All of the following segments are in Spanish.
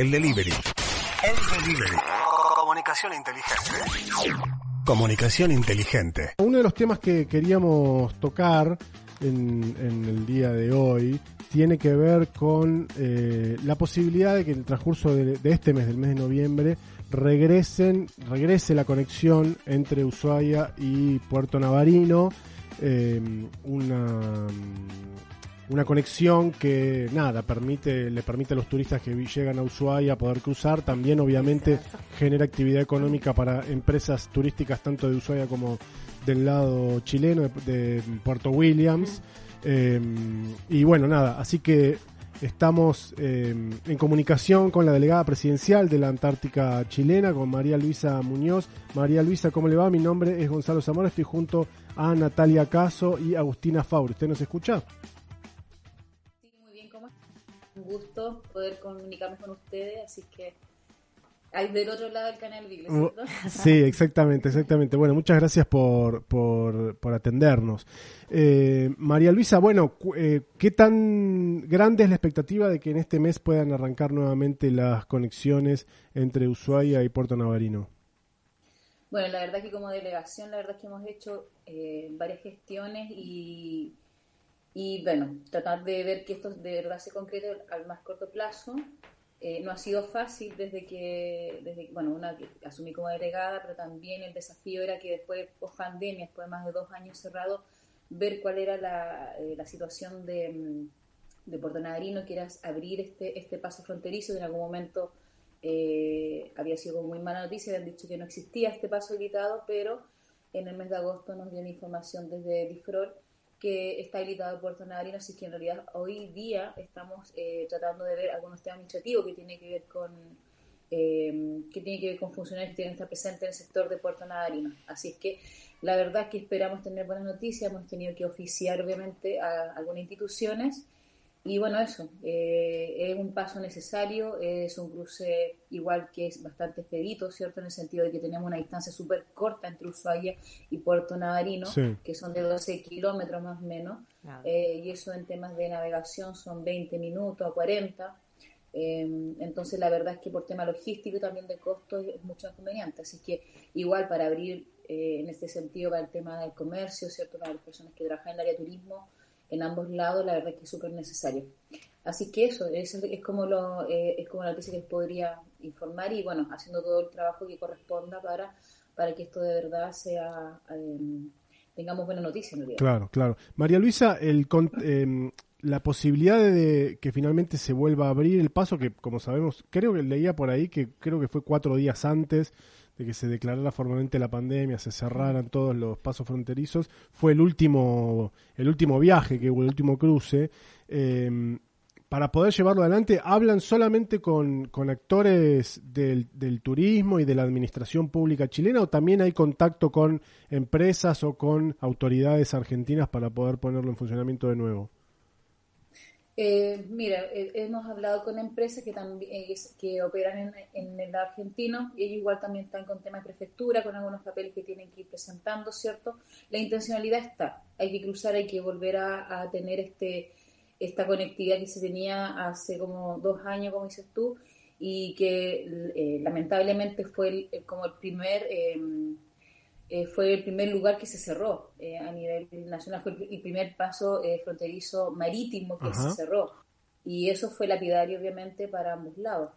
El delivery. El delivery. Comunicación inteligente. Comunicación inteligente. Uno de los temas que queríamos tocar en, en el día de hoy tiene que ver con eh, la posibilidad de que en el transcurso de, de este mes, del mes de noviembre, regresen, regrese la conexión entre Ushuaia y Puerto Navarino, eh, una, una conexión que nada permite le permite a los turistas que llegan a Ushuaia poder cruzar, también obviamente genera actividad económica para empresas turísticas tanto de Ushuaia como del lado chileno de, Puerto Williams. Eh, y bueno, nada, así que estamos eh, en comunicación con la delegada presidencial de la Antártica chilena, con María Luisa Muñoz. María Luisa, ¿cómo le va? Mi nombre es Gonzalo Zamora, estoy junto a Natalia Caso y Agustina Faur. ¿Usted nos escucha? Un gusto poder comunicarme con ustedes, así que hay del otro lado del canal Vigle, ¿cierto? Sí, exactamente, exactamente. Bueno, muchas gracias por, por, por atendernos. Eh, María Luisa, bueno, eh, ¿qué tan grande es la expectativa de que en este mes puedan arrancar nuevamente las conexiones entre Ushuaia y Puerto Navarino? Bueno, la verdad que como delegación, la verdad que hemos hecho eh, varias gestiones y, y, bueno, tratar de ver que esto de verdad se concrete al más corto plazo. Eh, no ha sido fácil desde que, desde, bueno, una que asumí como delegada, pero también el desafío era que después, post pandemia, después de más de dos años cerrados, ver cuál era la, eh, la situación de, de, Puerto Navarino, que era abrir este, este paso fronterizo, que en algún momento eh, había sido muy mala noticia, habían dicho que no existía este paso habilitado, pero en el mes de agosto nos dio información desde DIFROL que está habilitado el puerto Navarino, así que en realidad hoy día estamos eh, tratando de ver algunos temas administrativos que tiene que ver con eh, que tiene que ver con funcionarios que tienen que estar presentes en el sector de Puerto Navarino. Así es que la verdad es que esperamos tener buenas noticias, hemos tenido que oficiar obviamente a algunas instituciones y bueno, eso, eh, es un paso necesario, es un cruce igual que es bastante expedito, ¿cierto? En el sentido de que tenemos una distancia súper corta entre Ushuaia y Puerto Navarino, Sí. que son de 12 kilómetros más o menos, Claro. eh, y eso en temas de navegación son 20 minutos a 40. eh, entonces, la verdad es que por tema logístico y también de costos es mucho más conveniente. Así que, igual para abrir eh, en este sentido para el tema del comercio, ¿cierto? Para las personas que trabajan en el área de turismo, en ambos lados, la verdad es que es súper necesario. Así que eso, eso es, como lo, eh, es como la noticia que les podría informar y bueno, haciendo todo el trabajo que corresponda para, para que esto de verdad sea, eh, tengamos buena noticia en realidad. Claro, claro. María Luisa, el em, la posibilidad de que finalmente se vuelva a abrir el paso, que como sabemos, creo que leía por ahí que creo que fue cuatro días antes de que se declarara formalmente la pandemia, se cerraran todos los pasos fronterizos, fue el último, el último viaje que hubo, el último cruce. Em, para poder llevarlo adelante, ¿hablan solamente con, con actores del, del turismo y de la administración pública chilena o también hay contacto con empresas o con autoridades argentinas para poder ponerlo en funcionamiento de nuevo? Eh, mira, eh, hemos hablado con empresas que también eh, que operan en, en el argentino y ellos igual también están con temas de prefectura, con algunos papeles que tienen que ir presentando, ¿cierto? La intencionalidad está, hay que cruzar, hay que volver a, tener este esta conectividad que se tenía hace como dos años, como dices tú, y que eh, lamentablemente fue el- como el primer eh, fue el primer lugar que se cerró eh, a nivel nacional, fue el, primer paso eh, fronterizo marítimo que Ajá. se cerró. Y eso fue lapidario, obviamente, para ambos lados.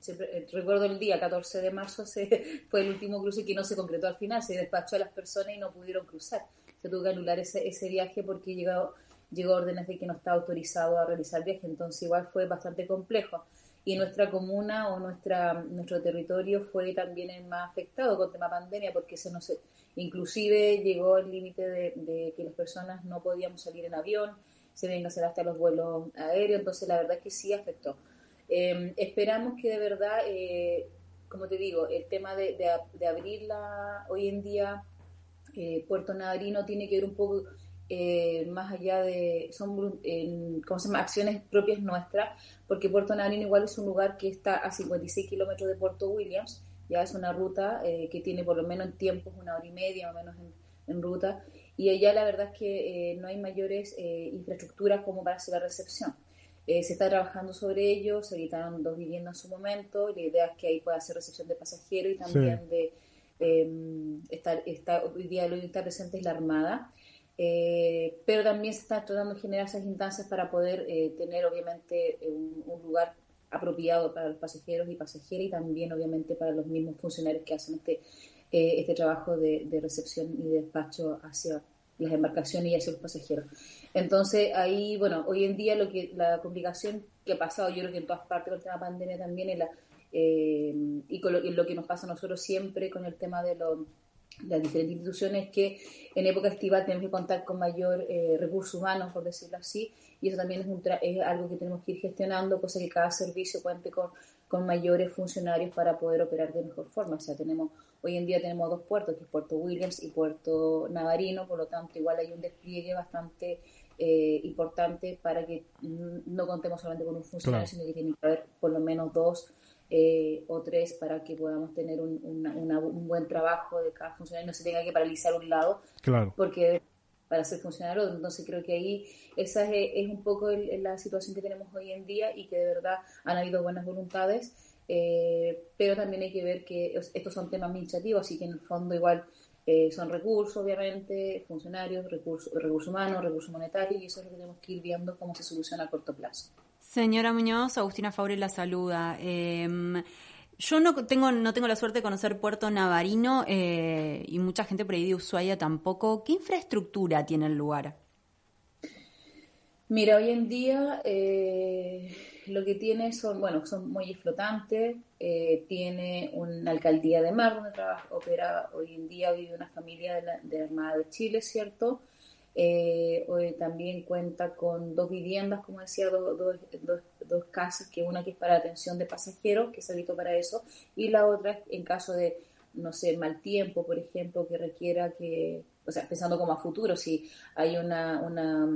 Siempre- eh, recuerdo el día 14 de marzo, se, fue el último cruce que no se concretó al final, se despachó a las personas y no pudieron cruzar. Se tuvo que anular ese, ese viaje porque llegó, llegó órdenes de que no estaba autorizado a realizar viaje, entonces igual fue bastante complejo y nuestra comuna o nuestra nuestro territorio fue también el más afectado con tema pandemia porque se nos inclusive llegó el límite de, que las personas no podíamos salir en avión se ven hacer hasta los vuelos aéreos entonces la verdad es que sí afectó. Eh, esperamos que de verdad eh, como te digo el tema de, de, de abrirla hoy en día eh, Puerto Navarino tiene que ver un poco eh, más allá de, son en- ¿cómo se llama? acciones propias nuestras, porque Puerto Navarino igual es un lugar que está a 56 kilómetros de Puerto Williams, ya es una ruta eh, que tiene por lo menos en tiempos una hora y media, más o menos en, en ruta, y allá la verdad es que eh, no hay mayores eh, infraestructuras como para hacer la recepción. se está trabajando sobre ello, se editaron dos viviendas en su momento, la idea es que ahí pueda hacer recepción de pasajeros y también de eh, está, está, hoy día lo que está presente es la Armada, eh, pero también se está tratando de generar esas instancias para poder eh, tener obviamente un, lugar apropiado para los pasajeros y pasajeras y también obviamente para los mismos funcionarios que hacen este, eh, este trabajo de, recepción y de despacho hacia las embarcaciones y hacia los pasajeros. Entonces ahí, bueno, hoy en día lo que la complicación que ha pasado, yo creo que en todas partes con la pandemia también la eh, y con lo, que nos pasa a nosotros siempre con el tema de las diferentes instituciones que en época estival tenemos que contar con mayor eh, recurso humano, por decirlo así, y eso también es, un es algo que tenemos que ir gestionando, cosa que cada servicio cuente con, con mayores funcionarios para poder operar de mejor forma. O sea, tenemos hoy en día tenemos dos puertos, que es Puerto Williams y Puerto Navarino, por lo tanto igual hay un despliegue bastante eh, importante para que no contemos solamente con un funcionario, sino que tiene que haber por lo menos dos eh, o tres para que podamos tener un, un, buen trabajo de cada funcionario y no se tenga que paralizar un lado. Claro. Porque para ser funcionario, entonces creo que ahí esa es, un poco la situación que tenemos hoy en día y que de verdad han habido buenas voluntades, eh, pero también hay que ver que estos son temas administrativos, así que en el fondo igual eh, son recursos, obviamente, funcionarios, recursos, recursos humanos, recursos monetarios, y eso es lo que tenemos que ir viendo cómo se soluciona a corto plazo. Señora Muñoz, Agustina Faure la saluda. Em, yo no tengo, no tengo la suerte de conocer Puerto Navarino eh, y mucha gente por ahí de Ushuaia tampoco. ¿Qué infraestructura tiene el lugar? Mira, hoy en día eh, lo que tiene son, bueno, son muelles flotantes, eh, tiene una alcaldía de mar donde trabaja, opera hoy en día, vive una familia de la, de la Armada de Chile, ¿cierto? Eh, hoy también cuenta con dos viviendas, como decía, dos, casas, que una que es para atención de pasajeros, que se habitó para eso, y la otra en caso de, no sé, mal tiempo, por ejemplo, que requiera que, o sea, pensando como a futuro, si hay una, una,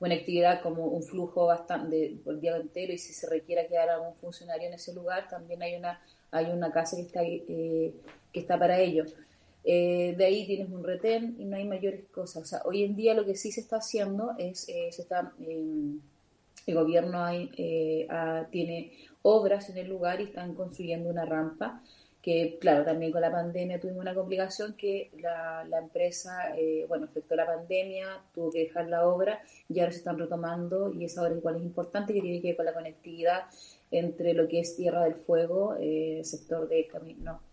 una actividad como un flujo bastante por el día entero y si se requiera quedar algún funcionario en ese lugar, también hay una, hay una casa que está, eh, que está para ello. Eh, de ahí tienes un retén y no hay mayores cosas. O sea, hoy en día lo que sí se está haciendo es, eh, se está, em, el gobierno hay, eh, tiene obras en el lugar y están construyendo una rampa que, claro, también con la pandemia tuvimos una complicación que la, la empresa, bueno, afectó la pandemia, tuvo que dejar la obra y ahora se están retomando y esa obra igual es importante que tiene que ver con la conectividad entre lo que es Tierra del Fuego, sector de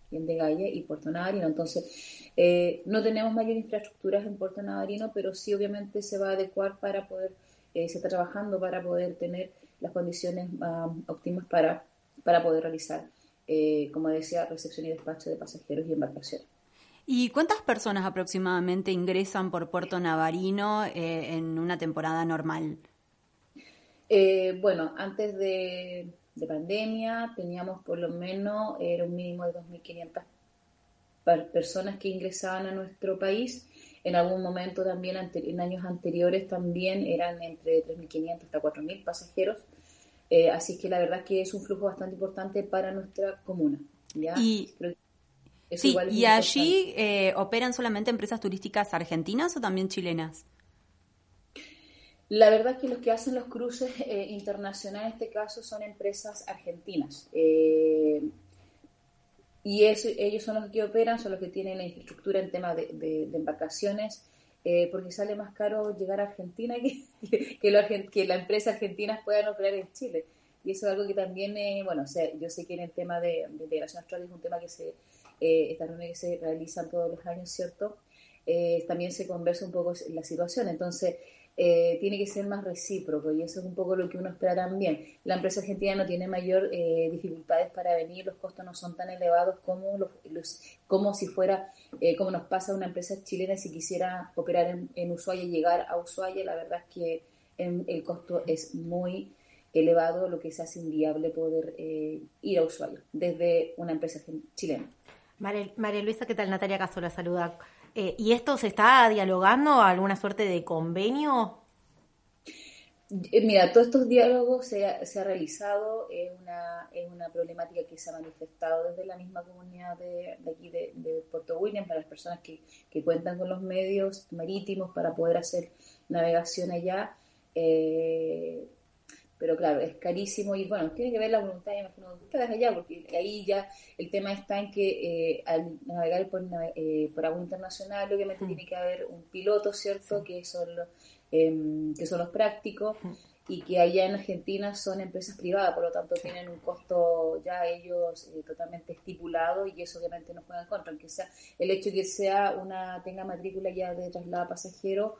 camino, de Galle y Puerto Navarino. Entonces, eh, no tenemos mayor infraestructuras en Puerto Navarino, pero sí obviamente se va a adecuar para poder, eh, se está trabajando para poder tener las condiciones um, óptimas para, para poder realizar, eh, como decía, recepción y despacho de pasajeros y embarcaciones. ¿Y cuántas personas aproximadamente ingresan por Puerto Navarino en una temporada normal? bueno, antes de, de pandemia, teníamos por lo menos, era un mínimo de 2.500 personas que ingresaban a nuestro país. En algún momento también, en años anteriores, también eran entre 3.500 hasta 4.000 pasajeros. Eh, así que la verdad es que es un flujo bastante importante para nuestra comuna. ¿ya? Y, sí, ¿y allí eh, operan solamente empresas turísticas argentinas o también chilenas? La verdad es que los que hacen los cruces eh, internacionales en este caso son empresas argentinas. Eh, y ellos son los que operan, son los que tienen la infraestructura en tema de, embarcaciones, eh, porque sale más caro llegar a Argentina que, que, que las empresas argentinas puedan operar en Chile. Y eso es algo que también, bueno, o yo sé que en el tema de, integración astral es un tema que se, estas reuniones que se realizan todos los años, ¿cierto? también se conversa un poco la situación. Entonces, eh, tiene que ser más recíproco y eso es un poco lo que uno espera también. La empresa argentina no tiene mayor eh, dificultades para venir, los costos no son tan elevados como, los, como si fuera, eh, como nos pasa a una empresa chilena si quisiera operar en, en Ushuaia y llegar a Ushuaia, la verdad es que el costo es muy elevado, lo que se hace inviable poder ir a Ushuaia desde una empresa chilena. María, Luisa, ¿qué tal? Natalia Casola saluda. Eh, ¿Y esto se está dialogando? ¿Alguna suerte de convenio? Eh, mira, todos estos diálogos se ha, realizado, es una, es una problemática que se ha manifestado desde la misma comunidad de, aquí de, Puerto William para las personas que, que, cuentan con los medios marítimos para poder hacer navegación allá. Eh, pero claro, es carísimo y bueno, tiene que ver la voluntad, imagino, de ustedes allá, porque ahí ya el tema está en que eh, al navegar por, eh, por agua internacional, obviamente mm. tiene que haber un piloto, ¿cierto? Que, son los, em, que son los prácticos mm. y que allá en Argentina son empresas privadas, por lo tanto tienen un costo ya ellos eh, totalmente estipulado y eso obviamente no juega en contra, aunque sea el hecho de que sea una tenga matrícula ya de traslado pasajero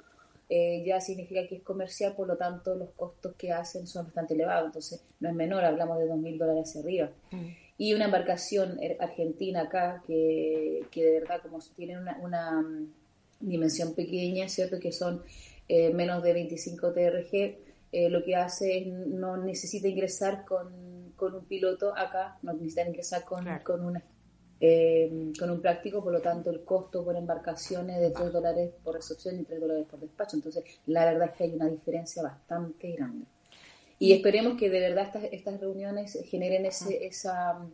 eh, ya significa que es comercial, por lo tanto los costos que hacen son bastante elevados, entonces no es menor, hablamos de 2.000 dólares hacia arriba. Mm. Y una embarcación er, argentina acá que, que de verdad como tiene una, una mm, dimensión pequeña, ¿cierto? Que son eh, menos de 25 TRG, eh, lo que hace es no necesita ingresar con, con, un piloto acá, no necesita ingresar con, con una eh, con un práctico, por lo tanto el costo por embarcaciones de 3 dólares por recepción y 3 dólares por despacho. Entonces, la verdad es que hay una diferencia bastante grande. Y esperemos que de verdad estas, estas reuniones generen ese, esa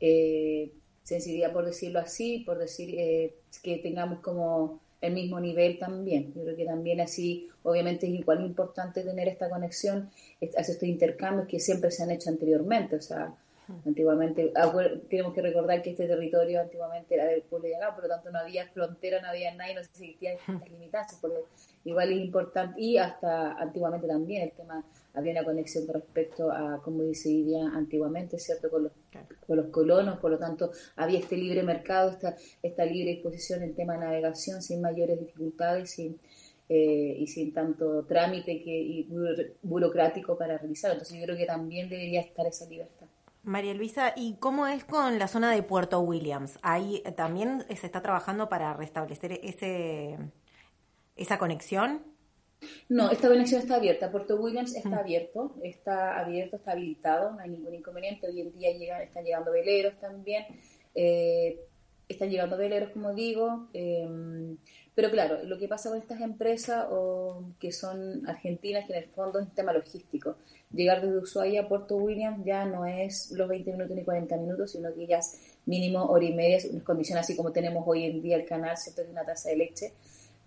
eh, sensibilidad, por decirlo así, por decir eh, que tengamos como el mismo nivel también. Yo creo que también así, obviamente es igual importante tener esta conexión, hacer estos intercambios que siempre se han hecho anteriormente. O sea, Antiguamente, tenemos que recordar que este territorio antiguamente era del pueblo de acá, por lo tanto no había frontera, no había nada y no existían limitaciones. igual es importante, y hasta antiguamente también el tema, había una conexión con respecto a cómo decidía antiguamente, ¿cierto? Con los, con los colonos, por lo tanto había este libre mercado, esta, esta libre disposición en tema de navegación sin mayores dificultades, sin, eh, y sin tanto trámite que, y burocrático para realizar. Entonces yo creo que también debería estar esa libertad. María Luisa, ¿y cómo es con la zona de Puerto Williams? Ahí eh, también se está trabajando para restablecer ese esa conexión. No, esta conexión está abierta. Puerto Williams está abierto, está abierto, está habilitado, no hay ningún inconveniente. Hoy en día llegan, están llegando veleros también. Eh, están llegando veleros, como digo. Eh, pero claro, lo que pasa con estas empresas o, que son argentinas, que en el fondo es un tema logístico. Llegar desde Ushuaia a Puerto Williams ya no es los 20 minutos ni 40 minutos, sino que ya es mínimo hora y media, en condiciones así como tenemos hoy en día el canal, ¿cierto? Que una taza de leche,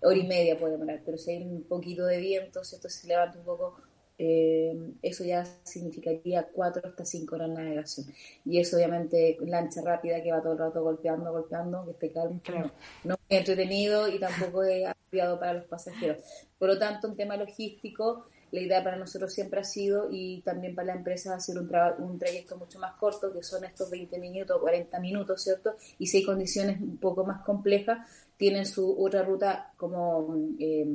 hora y media puede demorar, pero si hay un poquito de viento, ¿cierto? Se levanta un poco eh, eso ya significaría cuatro hasta cinco horas de navegación. Y eso obviamente lancha rápida que va todo el rato golpeando, golpeando, que esté calmo, no, es entretenido y tampoco es apropiado para los pasajeros. Por lo tanto, un tema logístico, la idea para nosotros siempre ha sido, y también para la empresa, hacer un, un trayecto mucho más corto, que son estos 20 minutos, 40 minutos, ¿cierto? Y si hay condiciones un poco más complejas, tienen su otra ruta como eh,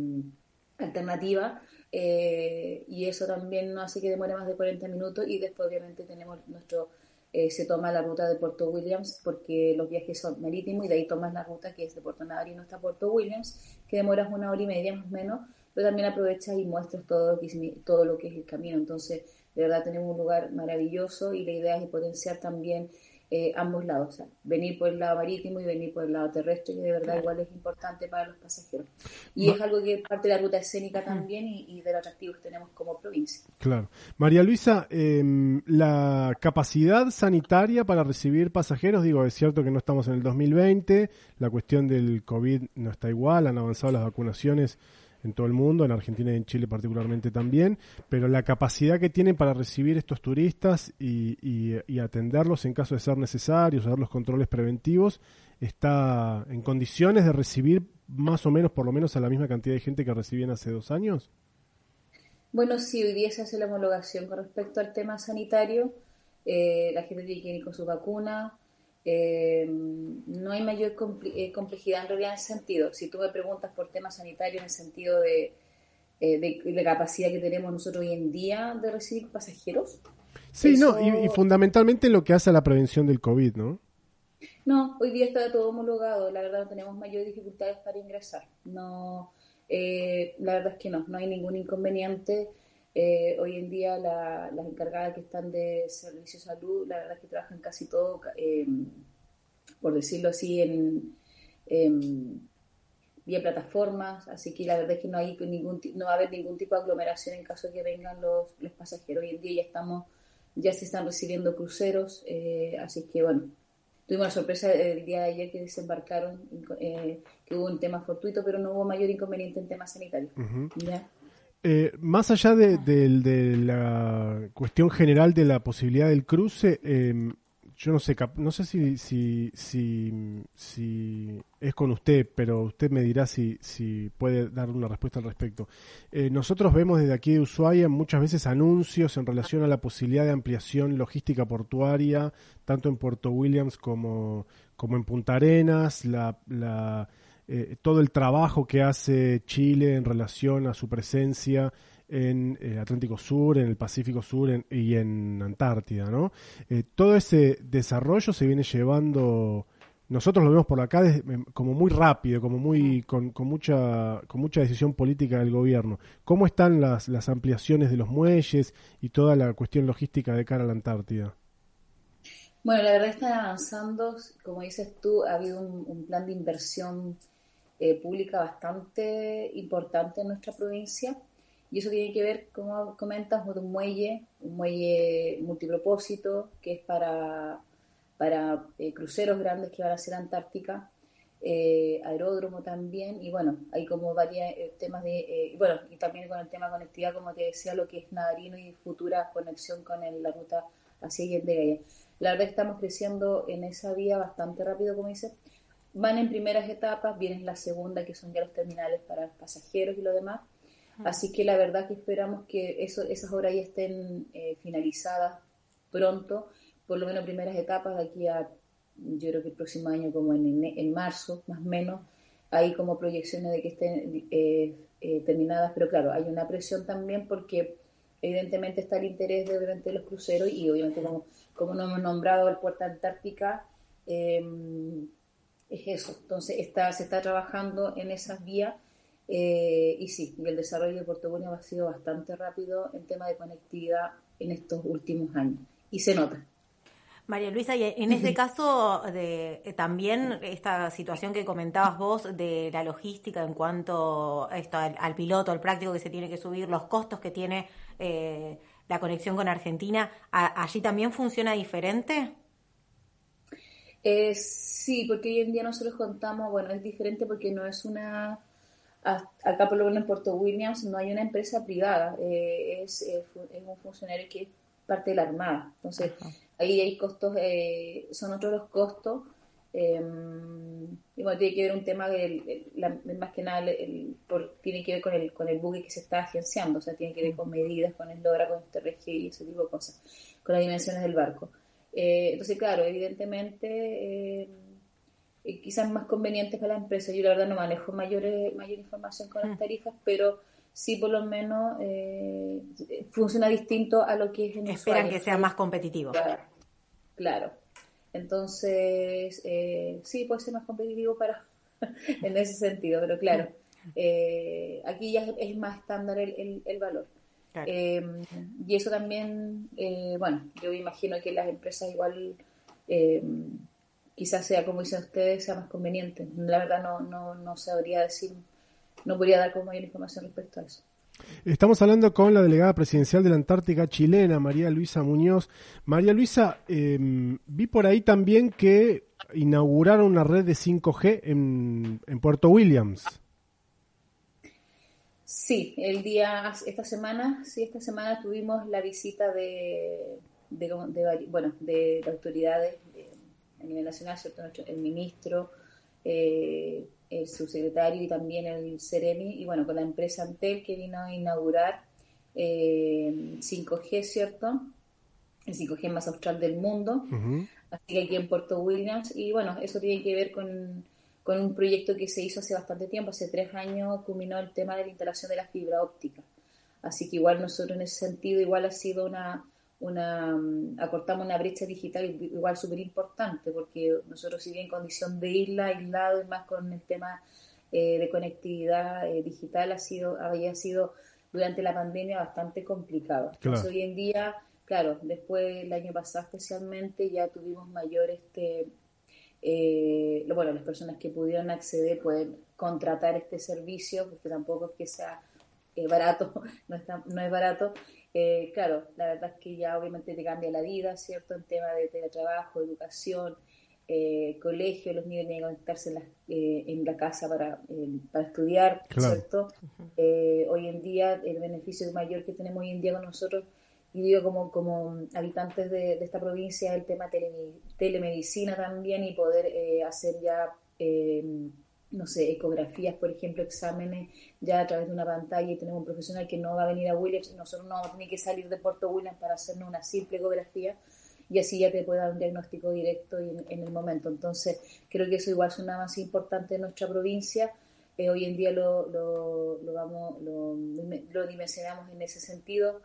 alternativa eh, y eso también no hace que demore más de 40 minutos y después obviamente tenemos nuestro eh, se toma la ruta de Puerto Williams porque los viajes son marítimos y de ahí tomas la ruta que es de Puerto Navarino hasta Puerto Williams que demoras una hora y media más o menos pero también aprovechas y muestras todo todo lo que es el camino. Entonces de verdad tenemos un lugar maravilloso y la idea es potenciar también eh, ambos lados, o sea, venir por el lado marítimo y venir por el lado terrestre, que de verdad igual es importante para los pasajeros. Y es algo que es parte de la ruta escénica también y, de los atractivos que tenemos como provincia. Claro. María Luisa, em, la capacidad sanitaria para recibir pasajeros, digo, es cierto que no estamos en el 2020, la cuestión del COVID no está igual, han avanzado las vacunaciones en todo el mundo, en Argentina y en Chile particularmente también, pero la capacidad que tienen para recibir estos turistas y, atenderlos en caso de ser necesario, hacer los controles preventivos, está en condiciones de recibir más o menos, por lo menos, a la misma cantidad de gente que recibían hace dos años? Bueno, sí, hoy día se hace la homologación con respecto al tema sanitario. Eh, la gente tiene que ir con su vacuna, eh, no hay mayor eh, complejidad en realidad en ese sentido. Si tú me preguntas por temas sanitarios en el sentido de, eh, de, la capacidad que tenemos nosotros hoy en día de recibir pasajeros. Sí, no, y, fundamentalmente lo que hace a la prevención del COVID, ¿no? No, hoy día está todo homologado, la verdad no tenemos mayores dificultades para ingresar. No, la verdad es que no, no hay ningún inconveniente. Eh, hoy en día las encargadas que están de servicio de salud, la verdad es que trabajan casi todo, em, por decirlo así, en, vía plataformas, así que la verdad es que no, hay ningún, no va a haber ningún tipo de aglomeración en caso de que vengan los, los pasajeros. Hoy en día ya estamos, ya se están recibiendo cruceros, eh, así que bueno, tuvimos la sorpresa el día de ayer que desembarcaron, eh, que hubo un tema fortuito, pero no hubo mayor inconveniente en temas sanitarios. Eh, más allá de, de, la cuestión general de la posibilidad del cruce, eh, yo no sé, no sé si, si, si, si, es con usted, pero usted me dirá si, si puede dar una respuesta al respecto. Eh, nosotros vemos desde aquí de Ushuaia muchas veces anuncios en relación a la posibilidad de ampliación logística portuaria, tanto en Puerto Williams como, como en Punta Arenas, la, la, eh, todo el trabajo que hace Chile en relación a su presencia en el Atlántico Sur, en el Pacífico Sur y en Antártida, ¿no? Eh, todo ese desarrollo se viene llevando, nosotros lo vemos por acá em, como muy rápido, como muy con, mucha con mucha decisión política del gobierno. ¿Cómo están las, las ampliaciones de los muelles y toda la cuestión logística de cara a la Antártida? Bueno, la verdad están avanzando, como dices tú, ha habido un, plan de inversión eh, pública bastante importante en nuestra provincia y eso tiene que ver, como comentas, con un muelle, un muelle multipropósito, que es para, para eh, cruceros grandes que van a hacer Antártica, eh, aeródromo también, y bueno, hay como varios eh, temas de, bueno, y también con el tema de conectividad, como te decía, lo que es Nadarino y futura conexión con la ruta hacia Allende La verdad estamos creciendo en esa vía bastante rápido, como dices. Van en primeras etapas, vienen la segunda, que son ya los terminales para pasajeros y lo demás. Así que la verdad que esperamos que eso, esas obras ya estén eh, finalizadas pronto, por lo menos primeras etapas de aquí a, yo creo que el próximo año, como en, en marzo, más o menos, hay como proyecciones de que estén eh, eh, terminadas, pero claro, hay una presión también porque evidentemente está el interés de, obviamente, los cruceros y obviamente como, como no hemos nombrado el puerto Antártica, es eso. Entonces está, se está trabajando en esas vías eh, y sí, y el desarrollo de Puerto Bueno ha sido bastante rápido en tema de conectividad en estos últimos años. Y se nota. María Luisa, y en este caso de eh, también esta situación que comentabas vos de la logística en cuanto esto, al, piloto, al práctico que se tiene que subir, los costos que tiene eh, la conexión con Argentina, ¿allí también funciona diferente? Sí, porque hoy en día nosotros contamos, bueno, es diferente porque no es una acá por lo menos en Puerto Williams no hay una empresa privada, eh, es, es, un funcionario que es parte de la Armada. Entonces, ahí hay costos, eh, son otros los costos. Em, y bueno, tiene que ver un tema, de, más que nada, el, tiene que ver con el, con el buque que se está agenciando, o sea, tiene que ver con medidas, con el LORA, con este RG y ese tipo de cosas, con las dimensiones del barco. Eh, entonces, claro, evidentemente eh, quizás más convenientes para la empresa. Yo la verdad no manejo mayor, mayor información con las mm. tarifas, pero sí por lo menos eh, funciona distinto a lo que es en Esperan que sea más competitivo. Claro. Entonces, eh, sí, puede ser más competitivo para en ese sentido, pero claro, eh, aquí ya es, más estándar el, el, valor. Y eso también, bueno, yo imagino que las empresas igual quizás sea, como dicen ustedes, sea más conveniente. La verdad no, no, no sabría decir, no podría dar como mayor información respecto a eso. Estamos hablando con la delegada presidencial de la Antártica chilena, María Luisa Muñoz. María Luisa, em, vi por ahí también que inauguraron una red de 5G en, en Puerto Williams. Sí, el día, esta semana, sí, esta semana tuvimos la visita de, de, bueno, de, de autoridades a nivel nacional, ¿cierto? el ministro, eh, el subsecretario y también el Ceremi, y bueno, con la empresa Antel que vino a inaugurar 5G, eh, ¿cierto? El 5G más austral del mundo, así que aquí en Puerto Williams, y bueno, eso tiene que ver con, con un proyecto que se hizo hace bastante tiempo, hace tres años culminó el tema de la instalación de la fibra óptica, así que igual nosotros en ese sentido, igual ha sido una una, mm, acortamos una brecha digital igual súper importante, porque nosotros si bien en condición de isla, aislado y más con el tema eh, de conectividad eh, digital, ha sido, había sido durante la pandemia bastante complicado. hoy en día, claro, después el año pasado especialmente ya tuvimos mayor este eh, bueno, las personas que pudieron acceder pueden contratar este servicio, porque tampoco es que sea barato, no, está, no es barato, eh, claro, la verdad es que ya obviamente te cambia la vida, ¿cierto? En tema de teletrabajo, educación, eh, colegio, los niños tienen que conectarse en la, eh, en la casa para, para estudiar, ¿cierto? hoy en día el beneficio mayor que tenemos hoy en día con nosotros y digo como, como habitantes de, esta provincia el tema tele, telemedicina también y poder hacer ya no sé, ecografías, por ejemplo, exámenes ya a través de una pantalla y tenemos un profesional que no va a venir a Williams, nosotros no vamos a tener que salir de Puerto Williams para hacernos una simple ecografía y así ya te puede dar un diagnóstico directo en, el momento. Entonces, creo que eso igual es un avance importante en nuestra provincia. Eh, hoy en día lo, lo, lo vamos, lo, lo dimensionamos en ese sentido.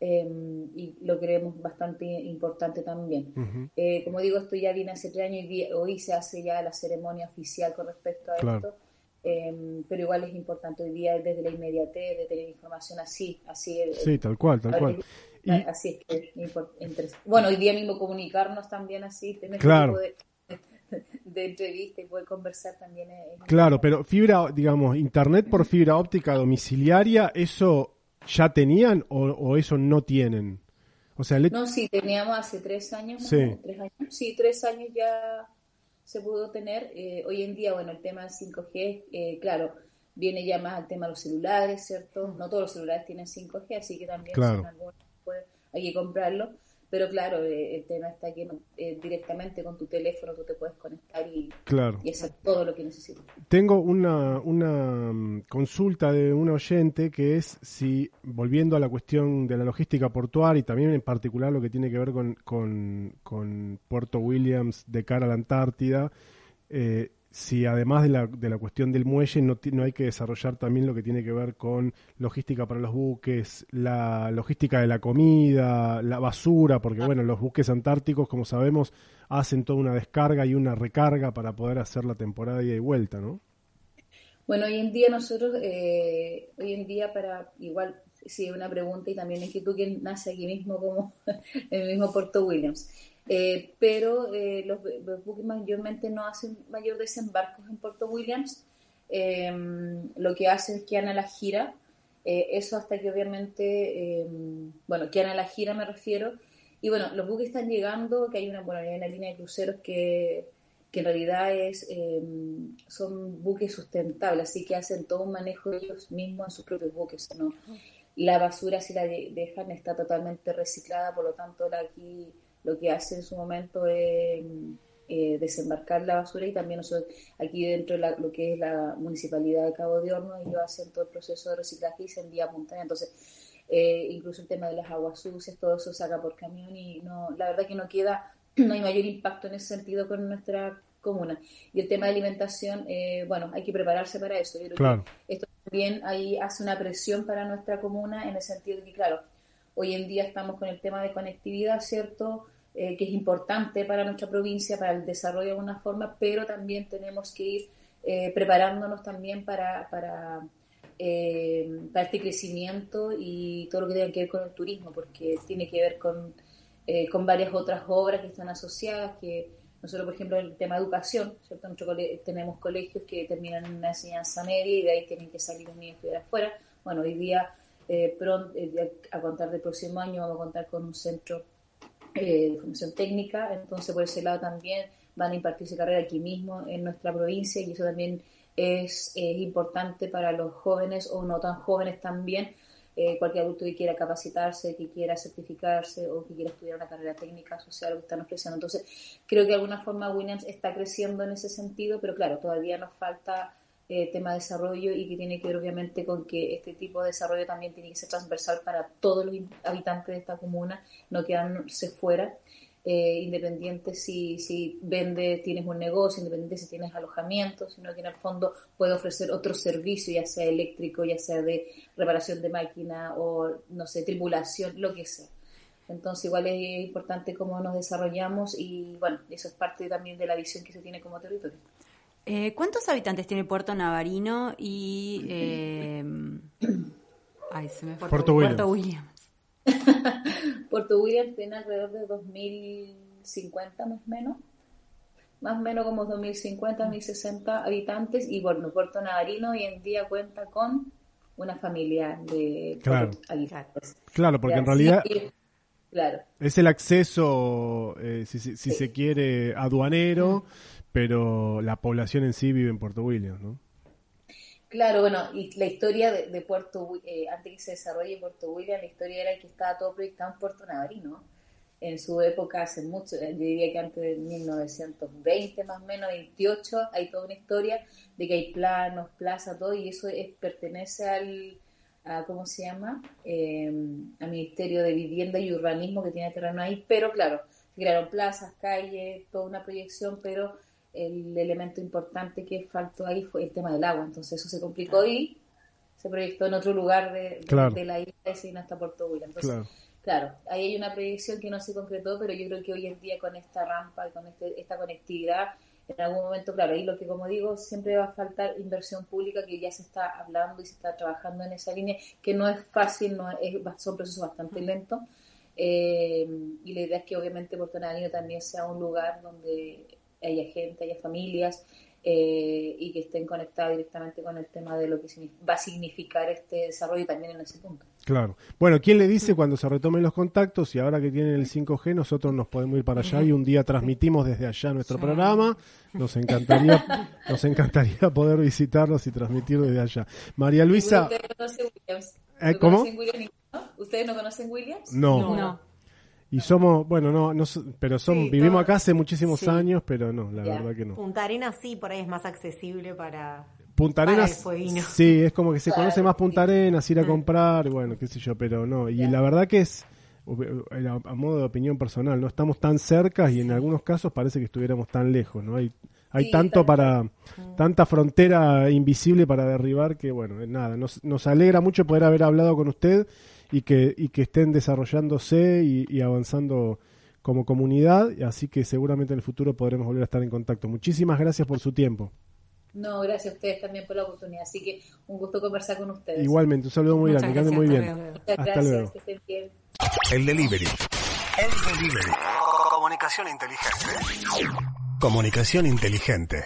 Em, y lo creemos bastante importante también. Eh, como digo, esto ya viene hace tres años y hoy se hace ya la ceremonia oficial con respecto a esto, em, pero igual es importante hoy día desde la inmediatez de tener información así, así. Sí, tal cual, tal cual. Así es que bueno, hoy día mismo comunicarnos también así, tener claro. de, de entrevista y poder conversar también. claro, pero fibra, digamos, internet por fibra óptica domiciliaria, eso ya tenían o, eso no tienen? O sea, No, sí, teníamos hace tres años, sí. tres años. Sí, tres años ya se pudo tener. Eh, hoy en día, bueno, el tema del 5G, eh, claro, viene ya más al tema de los celulares, ¿cierto? No todos los celulares tienen 5G, así que también hay que comprarlo. Pero claro, eh, el tema está que eh, directamente con tu teléfono tú te puedes conectar y, y hacer todo lo que necesitas. Tengo una, una mm, consulta de un oyente que es si, volviendo a la cuestión de la logística portuaria y también en particular lo que tiene que ver con, con, con Puerto Williams de cara a la Antártida, eh, si además de la, de la cuestión del muelle no, no hay que desarrollar también lo que tiene que ver con logística para los buques, la logística de la comida, la basura, porque bueno, los buques antárticos, como sabemos, hacen toda una descarga y una recarga para poder hacer la temporada de ida y vuelta, ¿no? Bueno, hoy en día nosotros, eh, hoy en día para, igual, si una pregunta y también es que tú que nace aquí mismo como en el mismo Puerto Williams. Eh, pero eh, los, buques mayormente no hacen mayor desembarcos en Puerto Williams. Em, lo que hacen es que van a la gira. Eh, eso hasta que obviamente, em, bueno, que van a la gira me refiero. Y bueno, los buques están llegando, que hay una, bueno, hay una línea de cruceros que, que en realidad es, em, son buques sustentables, así que hacen todo un manejo ellos mismos en sus propios buques. ¿no? La basura, si la dejan, está totalmente reciclada, por lo tanto, la aquí lo que hace en su momento es eh, desembarcar la basura y también nosotros aquí dentro de lo que es la municipalidad de Cabo de Horno ellos hacen todo el proceso de reciclaje y se envía a montaña. Entonces eh, incluso el tema de las aguas sucias todo eso saca por camión y no la verdad que no queda no hay mayor impacto en ese sentido con nuestra comuna. Y el tema de alimentación eh, bueno hay que prepararse para eso. Yo creo que esto también ahí hace una presión para nuestra comuna en el sentido de que claro hoy en día estamos con el tema de conectividad cierto eh, que es importante para nuestra provincia, para el desarrollo de alguna forma, pero también tenemos que ir eh, preparándonos también para, para, eh, para, este crecimiento y todo lo que tenga que ver con el turismo, porque tiene que ver con, con varias otras obras que están asociadas, que nosotros, por ejemplo, el tema de educación, ¿cierto? Tenemos colegios que terminan una enseñanza media y de ahí tienen que salir los niños a estudiar afuera. Bueno, hoy día, pronto, a contar del próximo año, vamos a contar con un centro eh, de formación técnica, entonces por ese lado también van a impartirse carrera aquí mismo en nuestra provincia y eso también es, importante para los jóvenes o no tan jóvenes también, eh, cualquier adulto que quiera capacitarse, que quiera certificarse o que quiera estudiar una carrera técnica social que están ofreciendo. Entonces, creo que de alguna forma Williams está creciendo en ese sentido, pero claro, todavía nos falta eh, tema de desarrollo y que tiene que ver obviamente con que este tipo de desarrollo también tiene que ser transversal para todos los habitantes de esta comuna, no quedarse fuera. Eh, independiente si, si vende, tienes un negocio, independiente si tienes alojamiento, sino que en el fondo puede ofrecer otro servicio, ya sea eléctrico, ya sea de reparación de máquina o, no sé, tripulación, lo que sea. Entonces, igual es importante cómo nos desarrollamos y, bueno, eso es parte también de la visión que se tiene como territorio. Eh, ¿Cuántos habitantes tiene Puerto Navarino y... Eh, ay, se me fue. Puerto, Williams. Puerto Williams. tiene alrededor de 2.050 más o menos. Más o menos como 2.050, 1.060 habitantes. Y bueno, Puerto Navarino hoy en día cuenta con una familia de claro, Claro, porque en realidad... Claro. Es el acceso, eh, si, si- si se quiere, aduanero, pero la población en sí vive en Puerto Williams, ¿no? Claro, bueno, y la historia de, Puerto, eh, antes que se desarrolle Puerto William, la historia era que estaba todo proyectado en Puerto Navarino. En su época, hace mucho, eh, yo diría que antes de 1920 más o menos, 28, hay toda una historia de que hay planos, plazas, todo, y eso es, pertenece al, a, ¿cómo se llama? Eh, al Ministerio de Vivienda y Urbanismo que tiene terreno ahí, pero claro, se crearon plazas, calles, toda una proyección, pero el elemento importante que faltó ahí fue el tema del agua, entonces eso se complicó y se proyectó en otro lugar de, de- Claro. de la isla y se vino hasta Puerto William. Entonces, Claro. claro, ahí hay una proyección que no se concretó, pero yo creo que hoy en día con esta rampa y con este- esta conectividad, en algún momento, claro, ahí lo que como digo, siempre va a faltar inversión pública que ya se está hablando y se está trabajando en esa línea, que no es fácil, no es, son procesos bastante lentos. Eh, y la idea es que obviamente Puerto Navarino también sea un lugar donde haya gente, haya familias eh, y que estén conectados directamente con el tema de lo que signi- va a significar este desarrollo también en ese punto. Claro. Bueno, ¿quién le dice cuando se retomen los contactos y ahora que tienen el 5G nosotros nos podemos ir para allá y un día transmitimos desde allá nuestro programa? Nos encantaría, nos encantaría poder visitarlos y transmitir desde allá. María Luisa, ¿Ustedes conocen Williams? Eh, ¿No ¿cómo? conocen Williams, no? ¿Ustedes no conocen Williams? no. No. Y somos, bueno, no, no pero son, Sí, vivimos todo- acá hace muchísimos sí. años, pero no, la verdad que no. Punta Arenas sí, por ahí es más accesible para... Punta Arenas, sí, es como que se conoce más Punta. Arenas, ir a comprar, bueno, qué sé yo, pero no. Y la verdad que es, a, modo de opinión personal, no estamos tan cerca y en algunos casos parece que estuviéramos tan lejos, ¿no? Hay, hay Sí, tanto para, tanta frontera invisible para derribar que, bueno, nada, nos, nos alegra mucho poder haber hablado con usted y que, y que estén desarrollándose y, y avanzando como comunidad, así que seguramente en el futuro podremos volver a estar en contacto. Muchísimas gracias por su tiempo. No, gracias a ustedes también por la oportunidad. Así que un gusto conversar con ustedes. Igualmente, un saludo muy Muchas grande, que ande gracias, muy hasta bien. luego. Muchas Hasta gracias, luego. que estén bien. El delivery. El delivery. Comunicación inteligente. Comunicación inteligente.